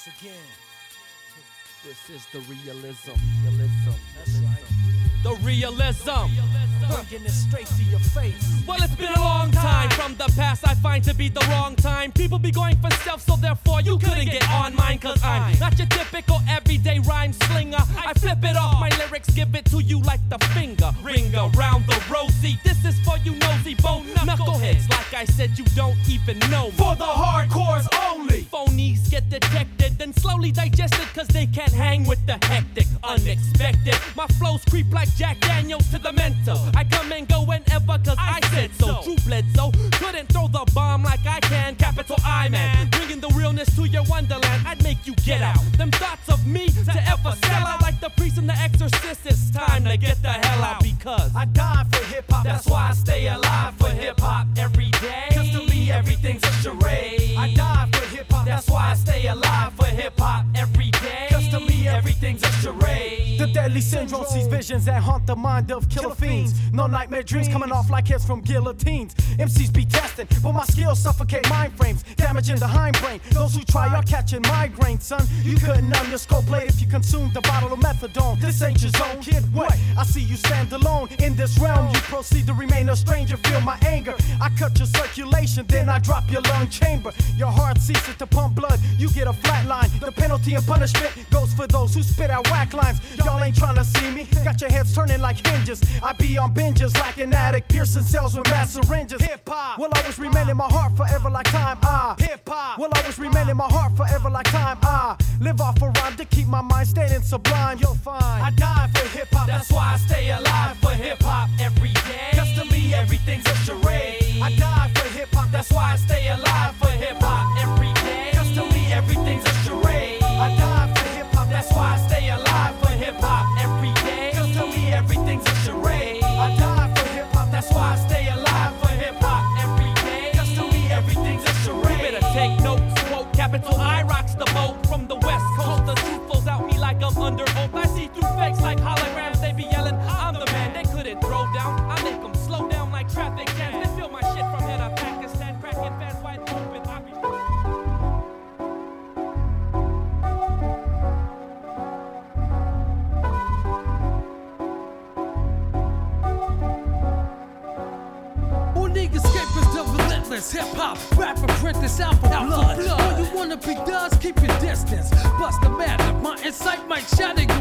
once again. This is the realism. Realism. That's right. The realism. Bringing it straight to your face. Well, it's been a long time from the past. I find to be the wrong time. People be going for self, so therefore you couldn't get on mine. Cause I'm not your typical everyday rhyme slinger. I flip it off, my lyrics give it to you like the finger. Ring around the rosy. This is for you nosy bone knuckleheads. Like I said, you don't even know. me. For the hardcores oh, only. Phonies get detected, then slowly digested cause they can't hang with the hectic, unexpected. My flows creep like Jack Daniels to the mental. I come and go whenever cause I, said so. Drew Bledsoe couldn't throw the bomb like I can. Capital I man, bringing the realness to your wonderland. I'd make you get out. Them thoughts of me to ever sell out like the priest and the exorcist. It's time to get the hell out because I die for hip hop. That's why I stay alive for hip hop every day. Cause to me, everything's a charade. I die for hip hop. That's why I stay alive for hip hop every day. To me, everything's a charade. The deadly syndrome sees visions that haunt the mind of killer fiends. No nightmare dreams coming off like heads from guillotines. MCs be testing, but my skills suffocate mind frames, damaging the hindbrain. Those who try are catching migraines, son. You couldn't skull blade if you consumed a bottle of methadone. This ain't your zone, kid. What? I see you stand alone in this realm. You proceed to remain a stranger. Feel my anger. I cut your circulation, then I drop your lung chamber. Your heart ceases to pump blood. You get a flat line. The penalty and punishment goes for those who spit out whack lines. Y'all ain't trying to see me. Got your heads turning like hinges. I be on binges like an addict, piercing cells with mass syringes. Hip hop will always remain in my heart forever like time. Ah, hip hop will always remain in my heart forever like time. Ah, live off a rhyme to keep my mind standing sublime. You'll find I die for hip hop. That's why I stay alive for hip hop every day. Cause to me, everything's a charade. I die for hip hop. That's why I stay alive for hip hop every day. Cause to me, everything's a charade. I die. That's why I stay alive for hip hop every day. Cause to me, everything's a charade. I die for hip hop. That's why I stay alive for hip hop every day. Cause to me, everything's a You charade. better take notes, quote capital I rocks the hip hop, rap and print apprentice out for blood. All you wanna be does keep your distance. Bust the matter, my insight might shatter your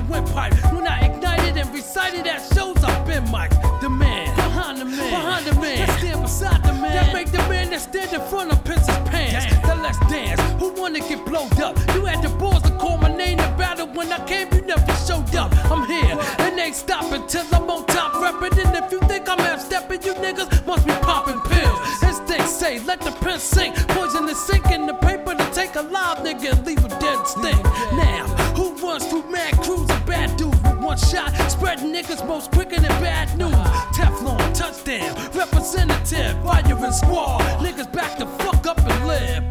firing squad. Niggas back the fuck up and live.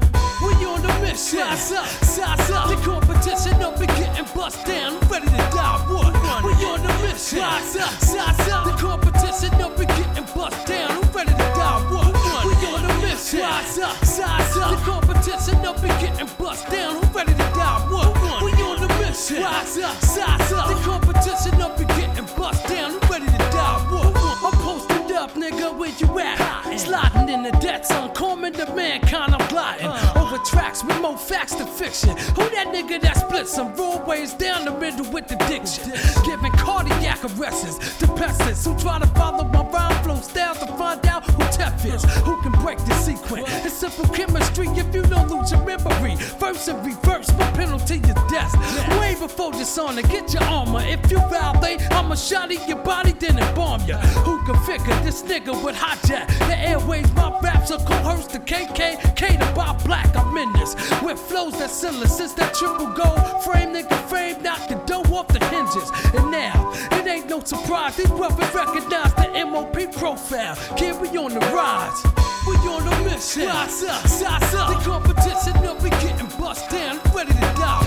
We on the mission. Size up, size up. The competition up and getting bust down. I'm ready to die. What? We on the mission. Size up, size up. The competition up and getting bust down. I'm ready to die. What? We on the mission. Size up, size up. The competition up and getting bust down. I'm ready to die. What? We on the mission. Size up, size up. The competition zone, calming the mankind. I'm gliding over tracks with more facts than fiction. Who that nigga that splits some roadways down the middle with the diction? Giving cardiac arrests to peasants who try to follow my rhyme flow styles to find out who can break the secret? It's simple chemistry if you don't lose your memory. Verse and reverse, my penalty is death. Way before dishonor, get your armor. If you violate, I'ma shot in your body, then embalm ya. Who can figure this nigga with hijack? The airways, my raps are coerced to KK, catered by black. I'm in this with flows that since that triple gold frame, nigga frame, knock the dough off the hinges. And now, it ain't no surprise, these brothers recognize the MOP profile. Kid, we on the rise. We on the mission. Rise up, size up. The competition up, we getting bust down. Ready to die.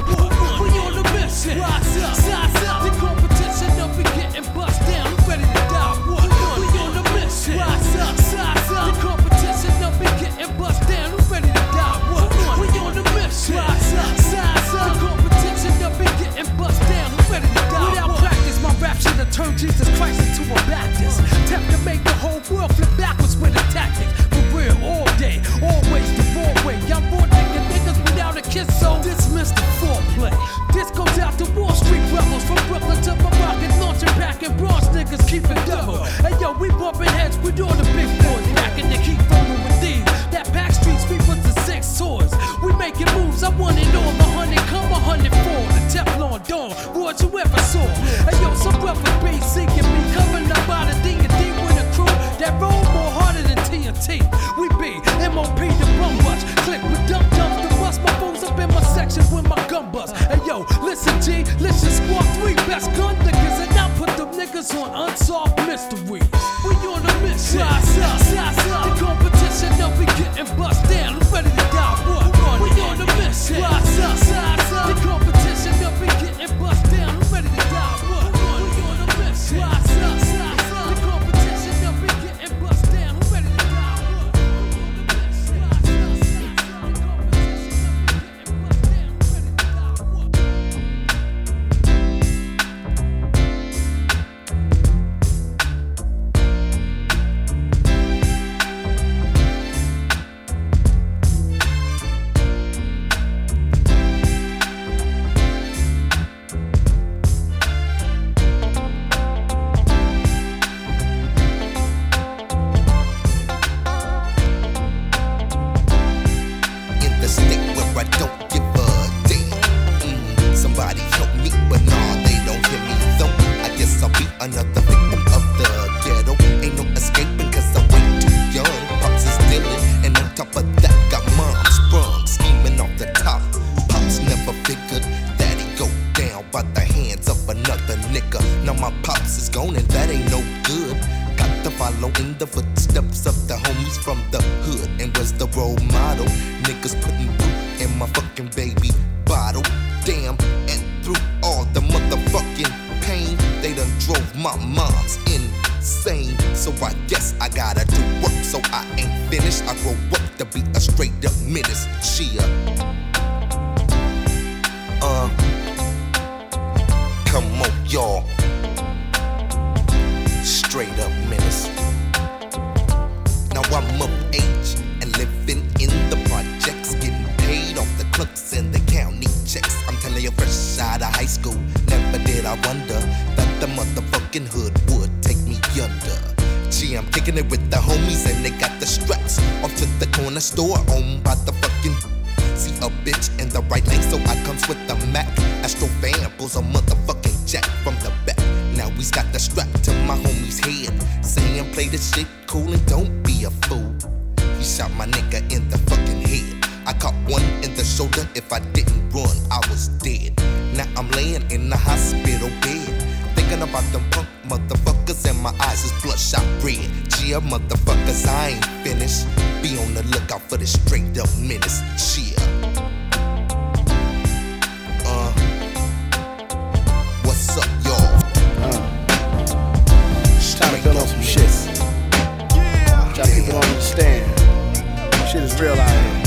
We on the mission. Rise up, size up. The competition up, we getting bust down. Ready to die. We on the mission. Rise up, Turn Jesus Christ into a Baptist. Tap to make the whole world flip backwards with a tactic. For real, all day, always the wrong way. I'm more thinking niggas without a kiss, so dismiss the foreplay. This goes out to Wall Street rebels from Brooklyn to the Morocco, launching back and Bronx niggas keep it double. Hey yo, we bumping heads with all the big boys back in the keep rolling with these. That back street sweep was the six tours. We making moves, I want it all, a hundred, come a hundred forward. Teflon Don, what you ever saw. Hey yo, some brother basic and me coming up out of D and D with a crew that roll more harder than TNT. We be MOP the bum watch, click with dumb dumps the bust. My phone's up in my section with my gun bust. Hey yo, listen G, listen squad three best gun niggas, and I put them niggas on unsolved mysteries. We on a mission. Rise up. And my eyes is bloodshot red. Cheer, motherfuckers, I ain't finished. Be on the lookout for the straight up menace. Cheer. Uh, what's up, y'all? To build on some shit. Try to people don't understand. Shit is real out here.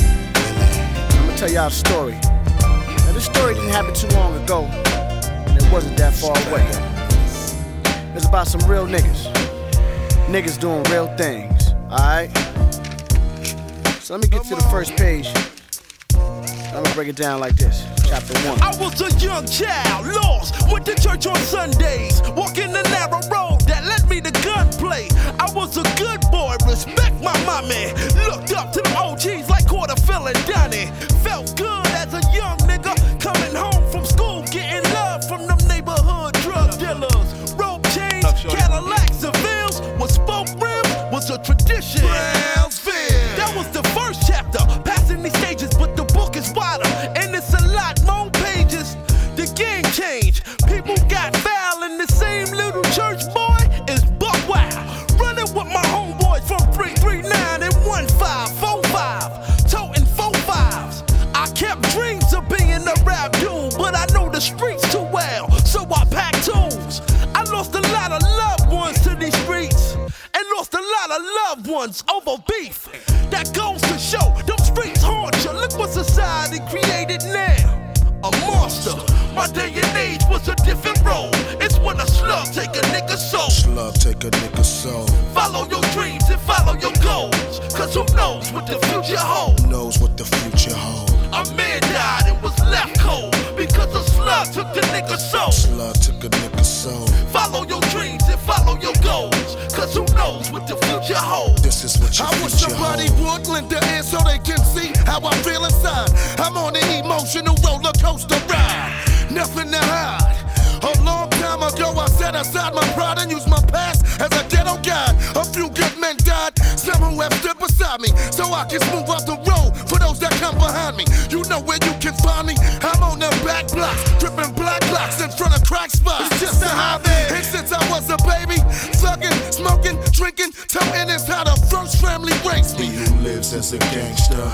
I'm gonna tell y'all a story. Now this story didn't happen too long ago, and it wasn't that far away. About some real niggas. Niggas doing real things. Alright? So let me get to the first page. I'm gonna break it down like this. Chapter one. I was a young child, lost, went to church on Sundays, walking the narrow road that led me to gunplay. I was a good boy, respect my mommy. Looked up to the OGs like Quarterfill and Donnie. Felt good as a young was a tradition. Brownsville. That was the first ones over beef. That goes to show, them streets haunt you. Look what society created now. A monster. My day and age was a different role. It's when a slug take a nigga's soul. Slug take a nigga soul. Follow your dreams and follow your goals. Cause who knows what the future holds? Who Knows what the future holds. A man died and was left cold because a slug took the nigga's soul. Slug took a nigga soul. Follow your dreams and follow your goals. Cause who knows what the future holds? Is what your I wish somebody would lend a ear so they can see how I feel inside. I'm on an emotional roller coaster ride. Nothing to hide. A long time ago, I set aside my pride and used my past as a ghetto guide. A few good men died, some who have stood beside me, so I can smooth out the road for those that come behind me. You know where you can find me. I'm on the back blocks, dripping black blocks in front of crack spots. It's just a hobby. And since I was a baby, smoking, drinking, toting is how the first family raised He who lives as a gangster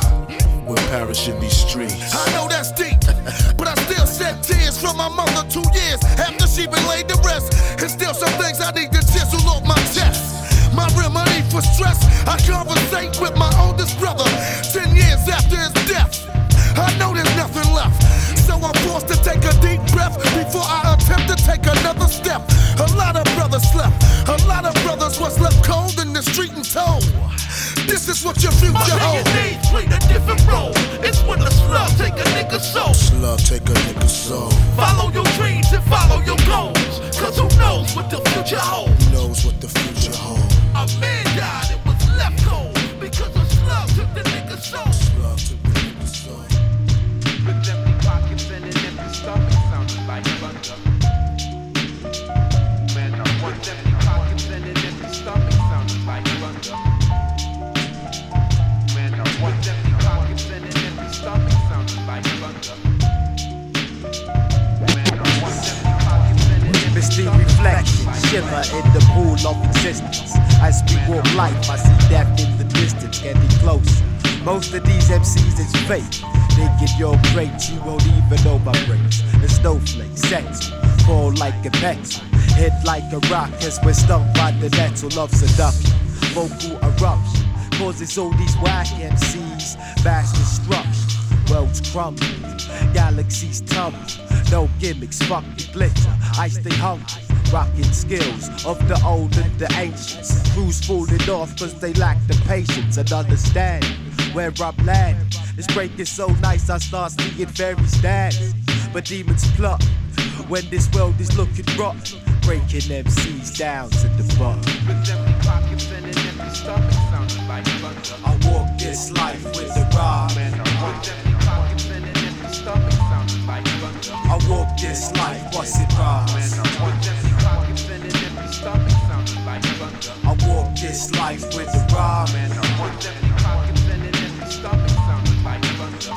will perish in these streets. I know that's deep, but I still shed tears from my mother two years after she been laid to rest. And still some things I need to chisel off my chest. My remedy for stress, I conversate with my oldest brother. Ten years after his death, This is what your future holds. age played a different role. It's when a slug take a nigga's soul. Slug take a nigga soul. Follow your dreams and follow your goals. Cause who knows what the future holds? Who Knows what the future holds. A man died color in the pool of existence. As we walk life, I see death in the distance, getting closer. Most of these MCs is fake. Thinking you're great, you won't even know my brains. The snowflake, sex, fall like a pencil. Hit like a rock as we're stung by the nettle of seduction. Vocal eruption causes all these whack MCs mass destruction. Worlds crumble, galaxies tumble. No gimmicks, fuck the glitter. I stay hungry, rocking skills of the old and the ancients. Crews falling off cause they lack the patience and understanding where I'm landing. This break is so nice, I start seeing fairy stars. But demons plot when this world is looking rotten, breaking MCs down to the bottom. I walk this life with a rhyme. I walk this life, it rhymes? I walk this life with a rhyme.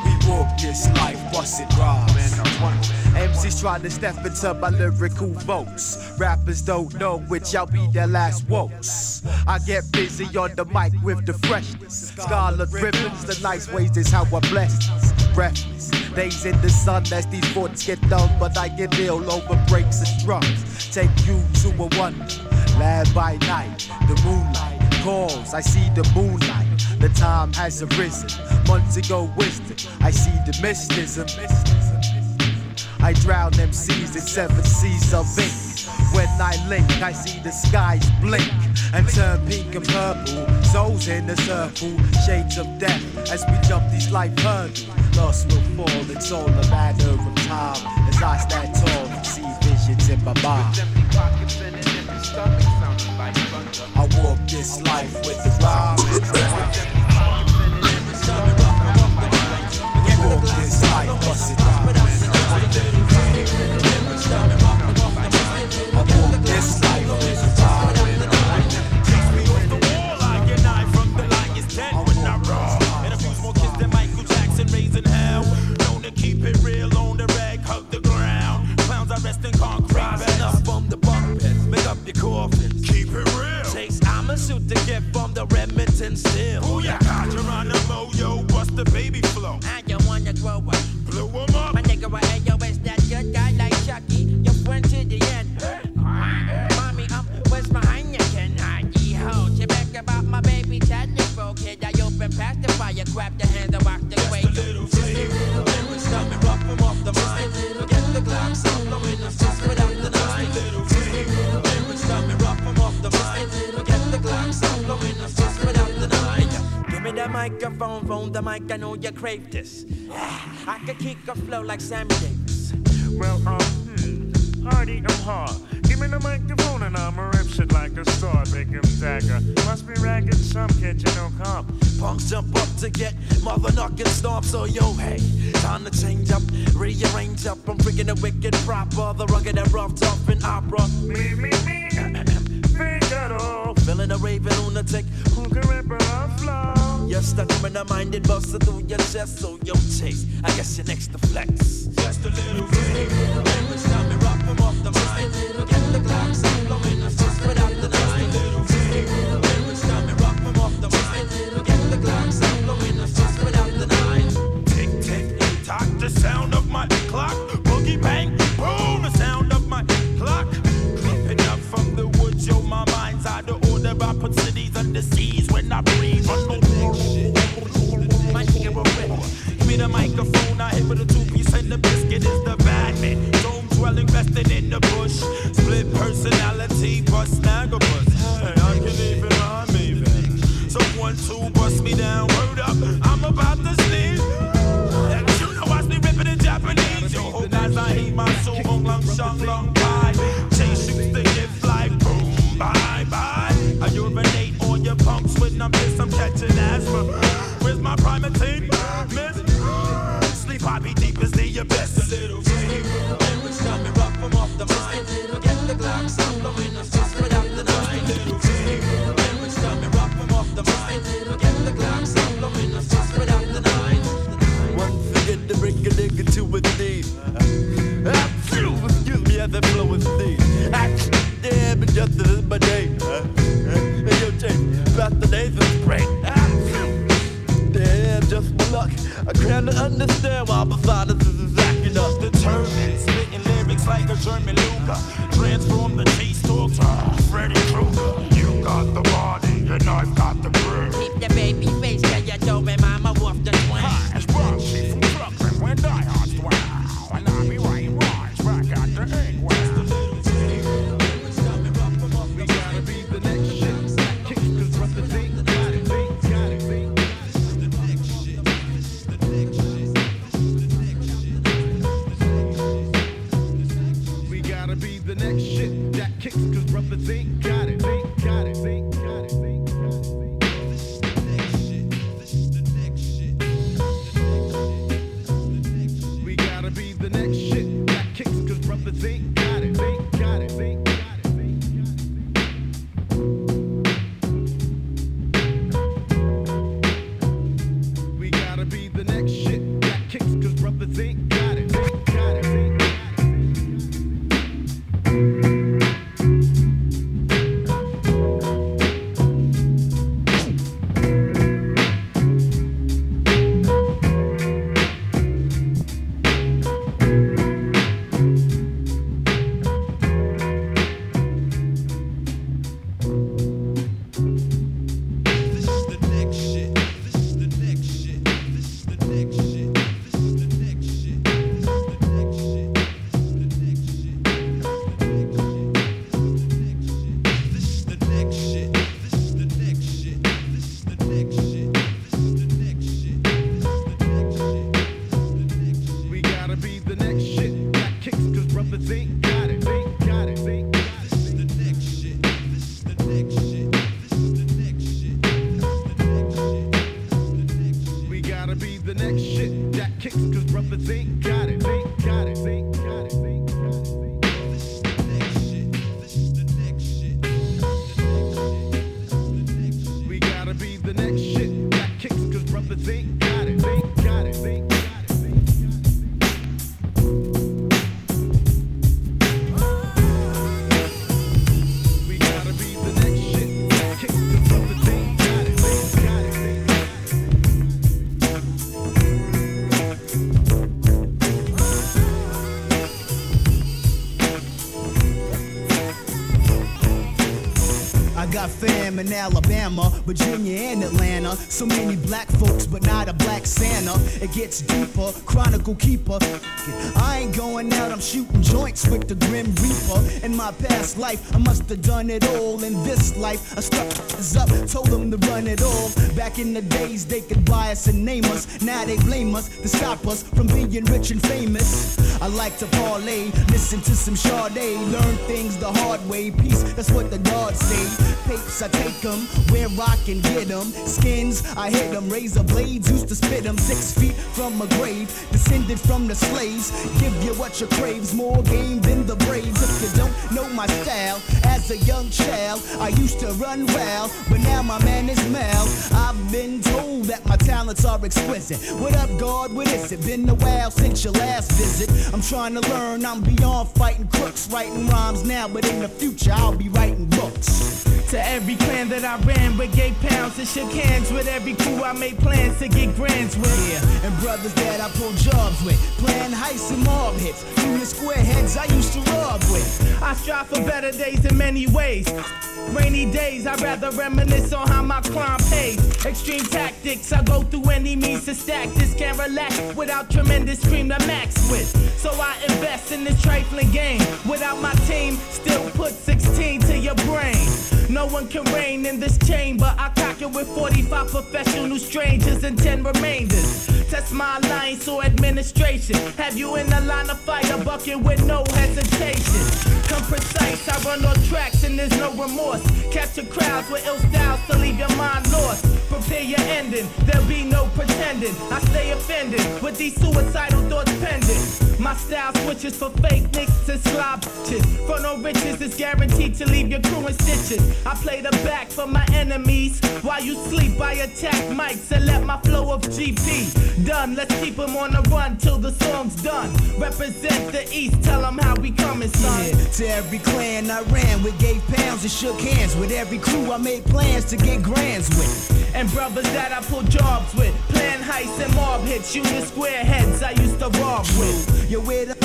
We walk this life, it rhymes? MCs trying to step into my lyrical votes. Rappers don't know which I'll be their last votes. I get busy on the mic with the freshness. Scarlet ribbons, the nice ways is how I bless. Breathless. Days in the sun as these thoughts get done, but I get ill over breaks and drums. Take you to a wonder. Land by night, the moonlight calls. I see the moonlight. The time has arisen. Months ago, wisdom. I see the mysticism. I drown MCs in seven seas of ink. When I link, I see the skies blink and turn pink and purple. Souls in a circle, shades of death as we jump these life hurdles. Lost will fall, it's all a matter of time. As I stand tall and see visions in my mind. I walk this life with the rhyme. Walk this life, what's it Shoot Remington still. Booyah, the mic, I know you crave this. I could kick a flow like Sammy Davis. Well, um, hmm. Hardy, I'm hard. Give me the microphone and I'ma rip shit like a star. Big him dagger. Must be ragged, some kid, you know, comp. Punks jump up to get mother knocking stomp. So yo, hey, time to change up, rearrange up. I'm freaking the wicked proper, the rugged and rough, tough and opera. Me, me, me. Feeling a raving lunatic. Who can rip a flow? You're stuck in the minded buster through your chest, so yo chase. I guess you're next to flex. Just a little flavor. Lyrics coming rough from off the mind. Get the clock in the just without cities under in Alabama, Virginia, and Atlanta. So many black folks, but not a black Santa. It gets deeper, chronicle keeper. I ain't going out, I'm shooting joints with the Grim Reaper. In my past life, I must have done it all. In this life, I stuck us up, told them to run it all. Back in the days, they could buy us and name us. Now they blame us to stop us from being rich and famous. I like to parlay, listen to some Sade, learn things the hard way. Peace, that's what the gods say. Papes, I take them, where I can get them. Skins, I hit them. Razor blades, used to spit them. Six feet from a grave, descended from the slaves. Give you what you craves, more game than the Braves. If you don't know my style, as a young child, I used to run wild, but now my man is Mel. I've been told that my talents are exquisite. What up, God? What is it? Been a while since your last visit. I'm trying to learn, I'm beyond fighting crooks, writing rhymes now, but in the future I'll be writing books. To every clan that I ran with, gave pounds and shook hands with every crew I made plans to get grands with. Yeah, and brothers that I pulled jobs with, playing heists and mob hits. Through the square heads I used to rob with. I strive for better days in many ways. Rainy days, I'd rather reminisce on how my crime pays. Extreme tactics, I go through any means to stack this. Can't relax without tremendous stream to max with. So I invest in this trifling game. Without my team, still put 16 to your brain. No one can reign in this chamber. I cock it with 45 professional strangers and 10 remainders. Test my alliance or administration. Have you in the line of fire, bucket with no hesitation. Come precise, I run on tracks and there's no remorse. Capture crowds with ill styles to leave your mind lost. Prepare your ending, there'll be no pretending. I stay offended with these suicidal thoughts pending. My style switches for fake nicks and slob. For no riches is guaranteed to leave your crew in stitches. I play the back for my enemies. While you sleep, I attack mics and let my flow of GP done. Let's keep 'em on the run till the song's done. Represent the East, tell 'em how we coming, son. Yeah, to every clan I ran with, gave pounds and shook hands with every crew I made plans to get grands with. And brothers that I pulled jobs with, plan heists and mob hits, you the square heads I used to rob with. Yo, where the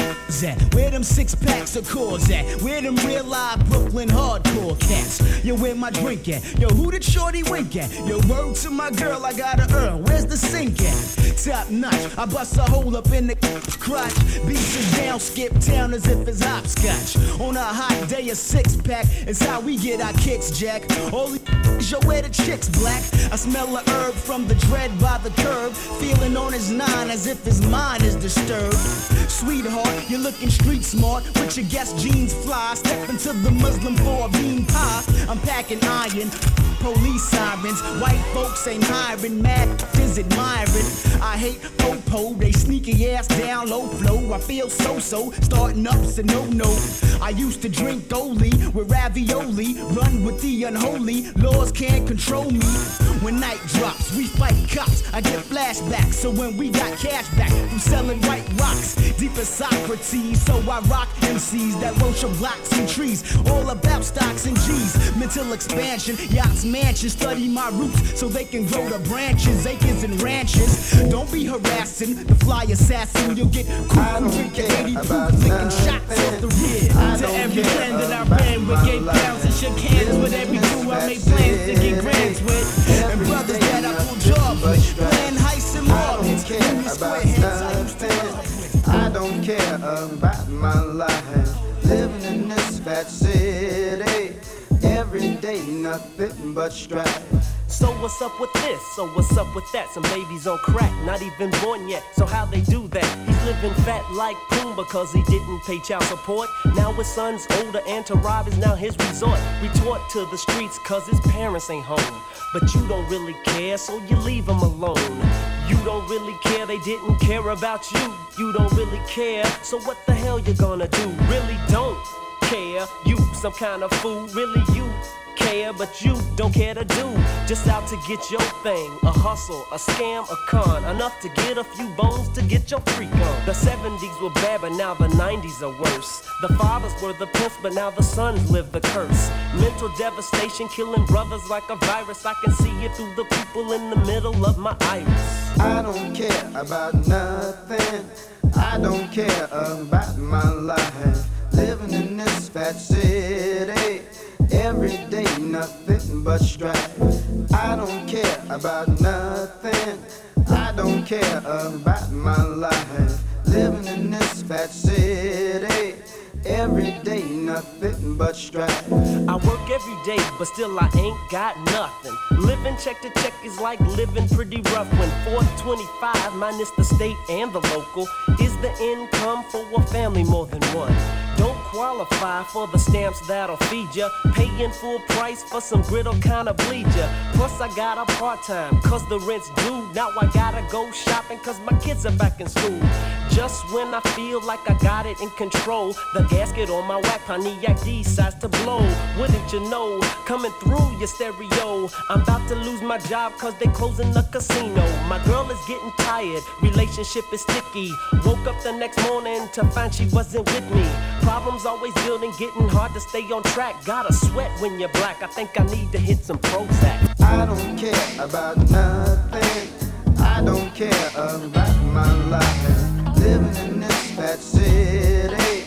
at? Where them six packs of cores at? Where them real live Brooklyn hardcore cats? Yo, where my drink at? Yo, who did Shorty wink at? Yo, word to my girl, I got to earn. Where's the sink at? Top notch, I bust a hole up in the crotch. Beats it down, skip town as if it's hopscotch. On a hot day, a six pack is how we get our kicks, Jack. These yo, where the chicks black? I smell a herb from the dread by the curb. Feeling on his nine as if his mind is disturbed. Sweetheart, you're looking street smart with your guest jeans fly. Step into the Muslim for a bean pie. I'm packing iron. Police sirens, white folks ain't hiring, mad is admiring. I hate popo, they sneaky ass down low flow. I feel so so, starting ups and no no. I used to drink Dolly with ravioli, run with the unholy. Laws can't control me. When night drops, we fight cops. I get flashbacks, so when we got cash back from selling white rocks, deep as Socrates. So I rock MCs that worship blocks and trees, all about stocks and G's. Mental expansion, yachts, mansions, study my roots so they can grow the branches, acres and ranches. Don't be harassing the fly assassin. You'll get cool drinking 80 proof, licking shots off the rear. To every friend that I ran with, gave pounds and shook hands with every crew I made plans to get grants with. And brothers that I pulled jobs with, playing heists and markets. Give me square heads, I used to don't care about my life. Living in this fat city. Every day, nothing but strife. So what's up with this? So what's up with that? Some babies on crack, not even born yet. So how they do that? He's living fat like Pumbaa because he didn't pay child support. Now his son's older and to rob is now his resort. Retort to the streets cause his parents ain't home. But you don't really care, so you leave him alone. You don't really care, they didn't care about you. You don't really care, so what the hell you gonna do? Really don't care. You some kind of fool, really you care, but you don't care to do. Just out to get your thing, a hustle, a scam, a con, enough to get a few bones to get your freak on. The 70s were bad, but now the 90s are worse. The fathers were the pimps, but now the sons live the curse. Mental devastation, killing brothers like a virus. I can see it through the people in the middle of my iris. I don't care about nothing. I don't care about my life. Living in this fat city. Every day, nothing but strife. I don't care about nothing. I don't care about my life. Living in this fat city. Every day, nothing but strife. I work every day, but still I ain't got nothing. Living check to check is like living pretty rough when 425 minus the state and the local is the income for a family more than one. Don't qualify for the stamps that'll feed ya. Paying full price for some griddle kinda bleed ya. Plus, I got a part time, cause the rent's due. Now I gotta go shopping, cause my kids are back in school. Just when I feel like I got it in control, the gasket on my whack Pontiac decides to blow. Wouldn't you know? Coming through your stereo. I'm about to lose my job cause they closing the casino. My girl is getting tired, relationship is sticky. Woke up the next morning to find she wasn't with me. Problems always building, getting hard to stay on track. Gotta sweat when you're black. I think I need to hit some Prozac. I don't care about nothing. I don't care about my life. Living in this fat city.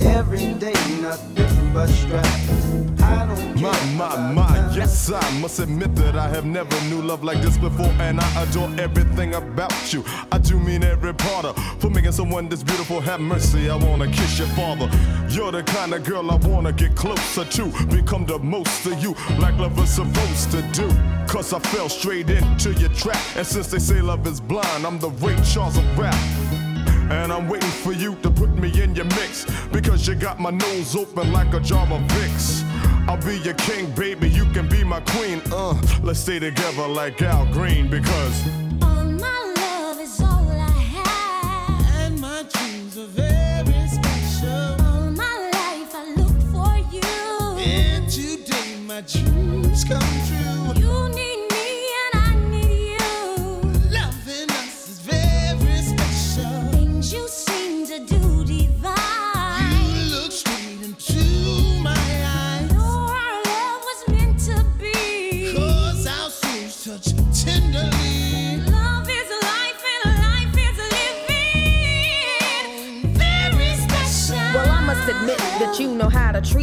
Every day, nothing but stress. I don't. My, my, my, yes, I must admit that I have never knew love like this before, and I adore everything about you. I do mean every part of for making someone this beautiful. Have mercy, I wanna kiss your father. You're the kind of girl I wanna get closer to, become the most of you, like love is supposed to do. Cause I fell straight into your trap, and since they say love is blind, I'm the Ray Charles of rap. And I'm waiting for you to put me in your mix Because you got my nose open like a jar of Vicks I'll be your king, baby, you can be my queen Uh, let's stay together like Al Green Because All my love is all I have. And my dreams are very special. All my life I look for you. And today my dreams come true.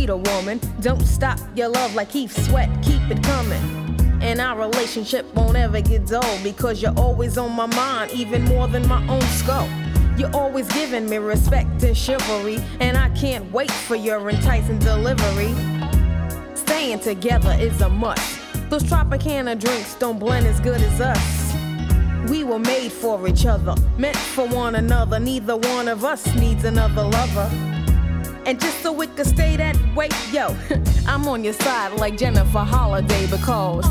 A woman. Don't stop your love like Keith Sweat, keep it coming. And our relationship won't ever get dull because you're always on my mind, even more than my own skull. You're always giving me respect and chivalry, and I can't wait for your enticing delivery. Staying together is a must. Those Tropicana drinks don't blend as good as us. We were made for each other, meant for one another. Neither one of us needs another lover. And just so it could stay that way, yo, I'm on your side like Jennifer Holliday because.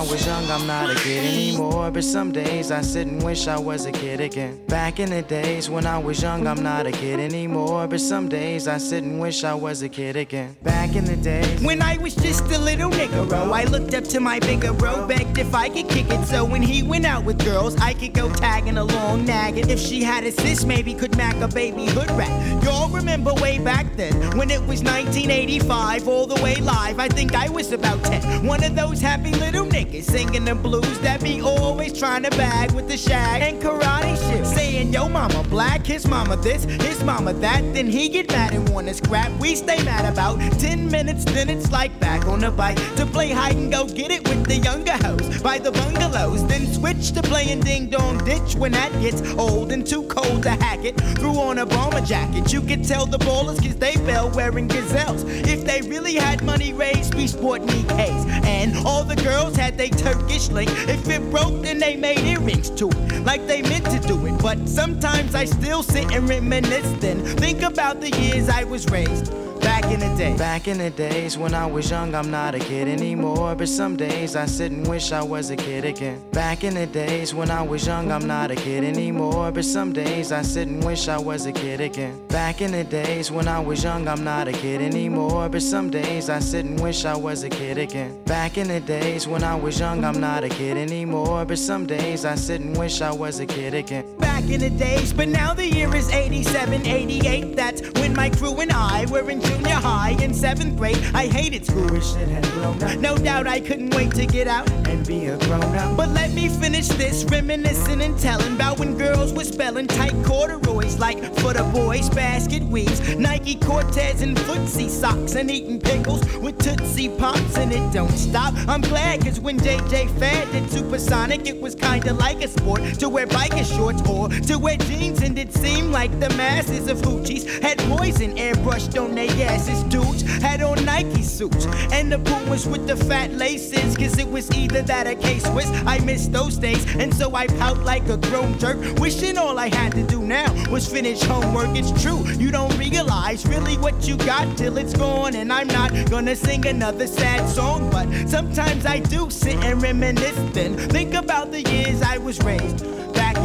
I was young, I'm not a kid anymore. But some days I sit and wish I was a kid again. Back in the days when I was young, I'm not a kid anymore. But some days I sit and wish I was a kid again. Back in the days. When I was just a little nigga, I looked up to my bigger bro, begged if I could kick it. So when he went out with girls, I could go tagging along, nagging. If she had a sis, maybe could mac a baby hood rat. Y'all remember way back then when it was 1985, all the way live. I think I was about 10. One of those happy little niggas singing the blues that be always trying to bag with the shag and karate shit. Saying, yo, mama black, his mama this, his mama that. Then he get mad and wanna scrap. We stay mad about 10 minutes, then it's like back on the bike to play hide and go get it with the younger by the bungalows. Then switch to playing ding dong ditch when that gets old and too cold to hack it. Threw on a bomber jacket. You could tell the ballers cause they fell wearing gazelles. If they really had money raised, we sport K's. And all the girls had they Turkish link. If it broke, then they made earrings to it. Like they meant to do it. But sometimes I still sit and reminisce then. Think about the years I was raised. Back in the day. Back in the days when I was young, I'm not a kid anymore. But some days I sit and wish I was a kid again. Back in the days when I was young, I'm not a kid anymore. But some days I sit and wish I was a kid again. Back in the days when I was young, I'm not a kid anymore. But some days I sit and wish I was a kid again. Back in the days when I was young, I'm not a kid anymore. But some days I sit and wish I was a kid again. Back in the days, but now the year is 87, 88. That's when my crew and I were in junior high in seventh grade. I hated school and shit had blown up. No doubt I couldn't wait to get out and be a grown up. But let me finish this, reminiscing and telling about when girls were spelling tight corduroys like for the boys, basket weaves, Nike Cortez and footsie socks, and eating pickles with Tootsie Pops, and it don't stop. I'm glad, cause when JJ Fad did Supersonic, it was kinda like a sport to wear biker shorts or to wear jeans, and it seemed like the masses of hoochies had poison airbrushed on their asses. Dudes had on Nike suits, and the boomers with the fat laces, cause it was either that or K Swiss. I missed those days, and so I pout like a grown jerk, wishing all I had to do now was finish homework. It's true, you don't realize really what you got till it's gone, and I'm not gonna sing another sad song, but sometimes I do sit and reminisce, then think about the years I was raised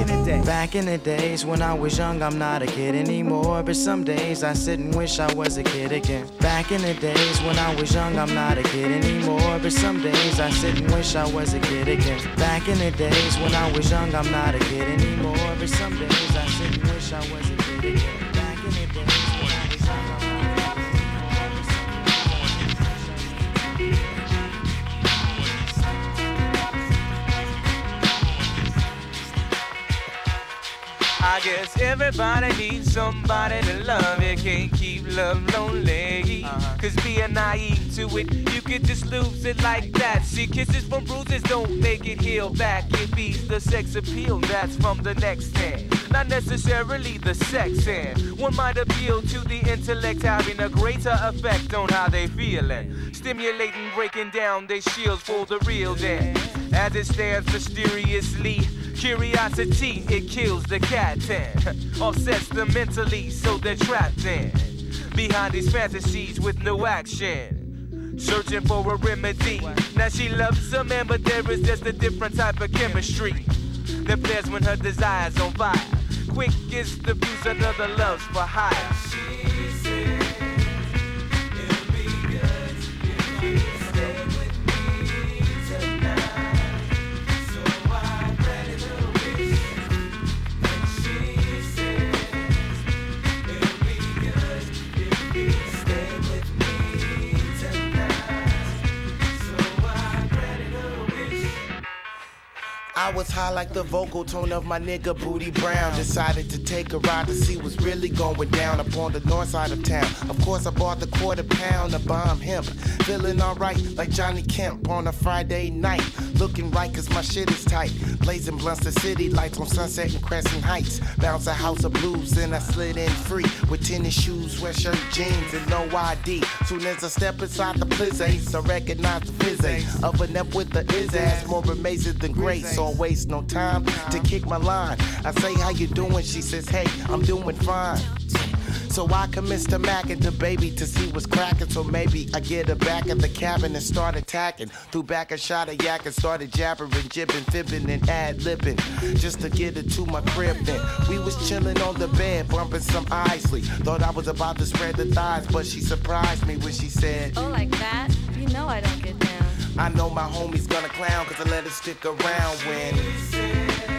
in the day. Back in the days when I was young, I'm not a kid anymore. But some days I sit and wish I was a kid again. Back in the days when I was young, I'm not a kid anymore. But some days I sit and wish I was a kid again. Back in the days when I was young, I'm not a kid anymore. But some days I sit and wish I was a kid again. I guess everybody needs somebody to love. You can't keep love lonely. Uh-huh. Cause being naive to it, you could just lose it like that. See, kisses from bruises don't make it heal back. It beats the sex appeal that's from the next hand. Not necessarily the sex end. One might appeal to the intellect, having a greater effect on how they feeling. Stimulating, breaking down their shields for the real then. As it stands mysteriously, curiosity, it kills the cat and offsets them mentally, so they're trapped in. Behind these fantasies with no action. Searching for a remedy. Now she loves a man, but there is just a different type of chemistry. That flares when her desire's on fire. Quick is the fuse, another loves for hire. high like the vocal tone of my nigga Booty Brown. Decided to take a ride to see what's really going down upon the north side of town. Of course, I bought the quarter pound of bomb hemp. Feeling alright like Johnny Kemp on a Friday night. Looking right cause my shit is tight. Blazing blunts the city lights on Sunset and Crescent Heights. Bounce a house of blues and I slid in free. With tennis shoes, sweatshirt, jeans, and no ID. Soon as I step inside the place, I recognize the fizz Oven up with the is ass, more amazing than grace. So I waste no time to kick my line. I say, how you doing? She says, hey, I'm doing fine. So I commenced to mack the baby to see what's cracking. So maybe I get her back at the cabin and start attacking. Threw back a shot of yak and started jabbering, jibbing, fibbing, and ad libbing. Just to get her to my crib then. We was chilling on the bed, bumping some Isley. Thought I was about to spread the thighs, but she surprised me when she said, Oh, like that? You know I don't get down. I know my homie's gonna clown, cause I let it stick around when.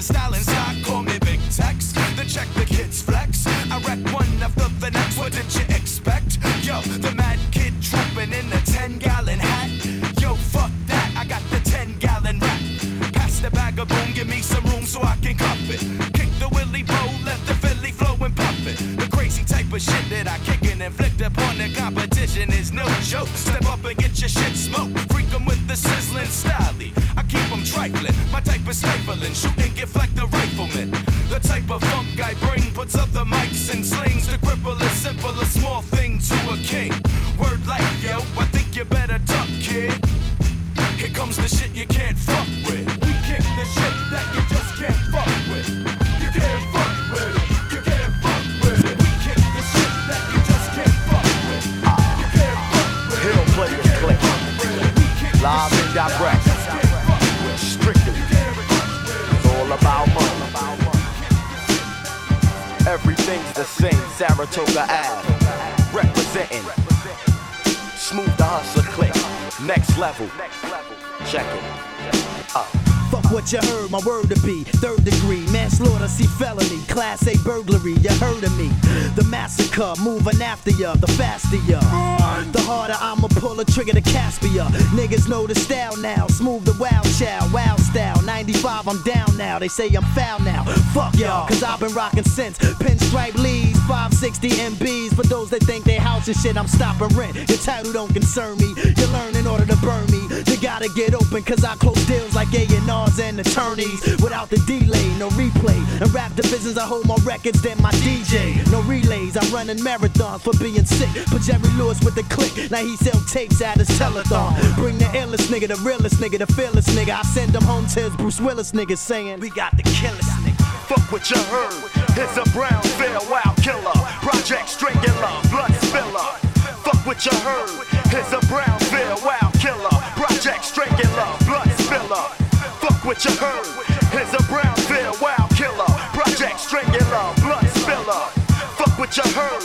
The style and massacre, moving after a trigger to Caspia. Niggas know the style now. Smoothe the wild child, wild style. 95, I'm down now. They say I'm foul now. Fuck y'all, cause I've been rocking since. Pinstripe leads, 560 MBs. For those that think they house and shit, I'm stopping rent. Your title don't concern me. You learn in order to burn me. You gotta get open, cause I close deals like A&Rs and attorneys. Without the delay, no replay. And rap divisions, I hold more records than my DJ. No relays, I'm running marathons for being sick. Put Jerry Lewis with the click. Now he sell tapes at his telethon. Bring the illest nigga, the realest nigga, the fearless nigga. I send him home to his Bruce Willis nigga saying, We got the killest nigga. Fuck what you heard. It's a Brownsville wild killer. Project Strangler, blood spiller. Fuck what you heard. It's a Brownsville wild killer. Project Strangler, blood spiller. Fuck what you heard. It's a Brownsville wild killer. Project Strangler, blood spiller. Fuck what you heard.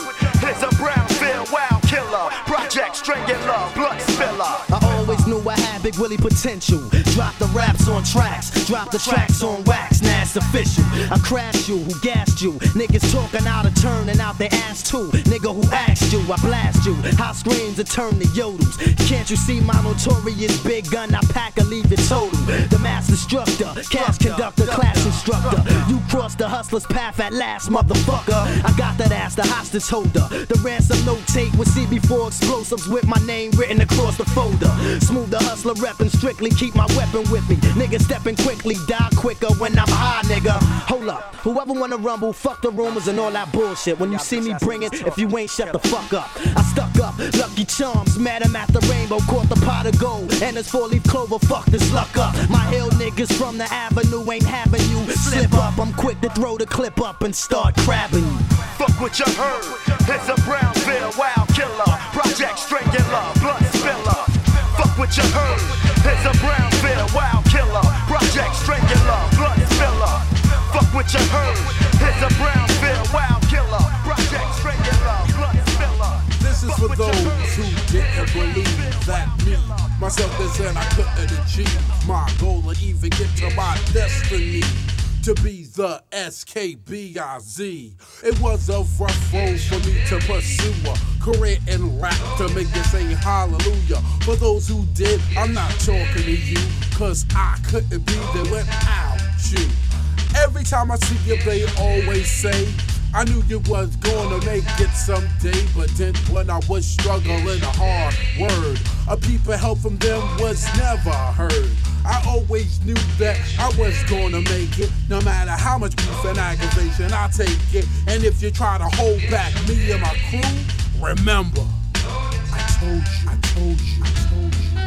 It's a Brownsville wild killer. Project Strangler, blood spiller. I always knew I had Big Willie potential. Drop the raps on tracks, drop the tracks on wax, now it's official. I crashed you, who gassed you? Niggas talking out of turn and out their ass too. Nigga who asked you, I blast you. High screams that turn to yodels. Can't you see my notorious big gun? I pack and leave it total. The mass destructor, cash conductor, class instructor. You crossed the hustler's path at last, motherfucker. I got that ass, the hostage holder. The ransom note take CB4 explosives with my name written across the folder. Smoothe the hustler reppin' strictly, keep my weapon with me. Nigga stepping quickly, die quicker when I'm high, nigga. Hold up, whoever wanna rumble, fuck the rumors and all that bullshit. When you see me bring it, if you ain't shut the fuck up. I stuck up, lucky charms, met him at the rainbow, caught the pot of gold. And it's four leaf clover, fuck this luck up. My hill niggas from the avenue ain't having you slip up. I'm quick to throw the clip up and start crabbing you. Fuck what you heard. It's a Brownsville wild killer. Project Strangler, blood spiller. Fuck what you heard. It's a Brownsville wild killer. Project blood spiller. Fuck what you heard. It's a Brownsville wild killer. Project blood spiller. This is for those who didn't believe that me, myself, and said I couldn't achieve my goal or even get to my destiny. To be the SKBIZ. It was a rough road for me to pursue a career in rap to make this sing hallelujah. For those who did, I'm not talking to you, cause I couldn't be there without you. Every time I see you, they always say, I knew you was gonna make it someday, but then when I was struggling a hard word, a peep of help from them was never heard. I always knew that I was gonna make it, no matter how much beef and aggravation I take it. And if you try to hold back me and my crew, remember, I told you, I told you, I told you.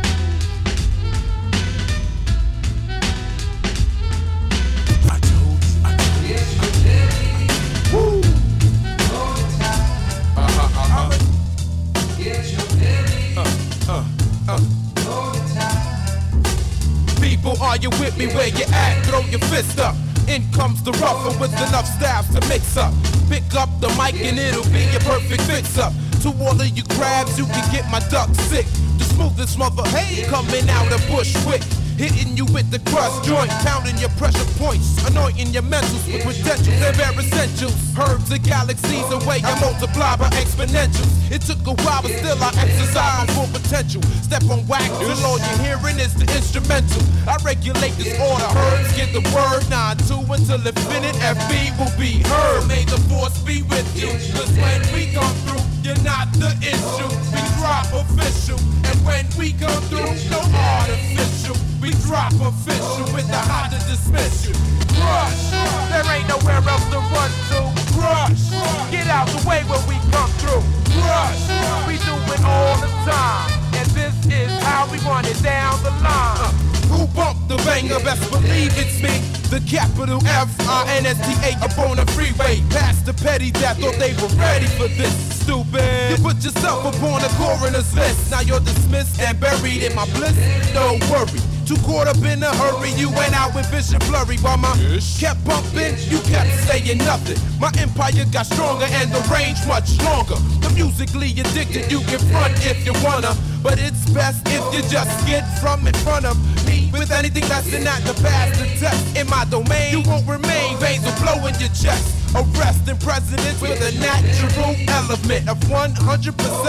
Are you with me where you at? Throw your fist up. In comes the rougher with enough styles to mix up. Pick up the mic and it'll be your perfect fix up. To all of you grabs, you can get my duck sick. The smoothest mother, hey, coming out of Bushwick. Hitting you with the crust joint, pounding your pressure points, anointing your mentals with potential. They're essentials. Herbs and galaxies away, I multiply by exponentials. It took a while, but still I exercise my full potential. Step on wax, till all you're hearing is the instrumental. I regulate this order. Herbs get the word, 9-2 until infinite. FB will be heard. May the force be with you. Cause when we come through, you're not the issue. We drop official. And when we come through, no artificial. We drop official with the hot to dismiss you. Crush. There ain't nowhere else to run to. Crush. Get out the way when we come through. Crush. We do it all the time. And this is how we run it down the line. Who bumped the banger? Best believe it's me. The capital F I N S T A up on the freeway. Past the petty that thought they were ready for this. Stupid. You put yourself upon the coroner's list. Now you're dismissed and buried in my bliss. Don't worry. Too caught up in a hurry, you went out with vision blurry while my kept bumping, you kept saying nothing. My empire got stronger and the range much longer. The musically addicted, you can front if you wanna, but it's best if you just get from in front of me with anything less than that to pass the test. In my domain, you won't remain, veins will blow in your chest. Arresting presidents with a natural element of 100%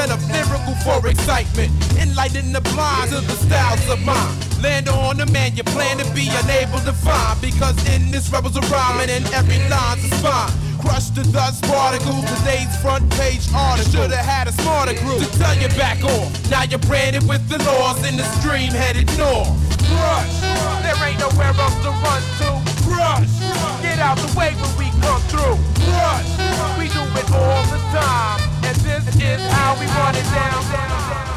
of lyrical for excitement. Enlighten the blind to the styles of mine. Land on the man you plan to be unable to find. Because in this rebels are rhyming and every line's a spine. Crush the dust particles, today's front page article. Should've had a smarter group to tell you back off. Now you're branded with the laws in the stream headed north. Crush, there ain't nowhere else to run to. Crush, get out the way when we come through. Crush, we do it all the time. And this is how we run it down.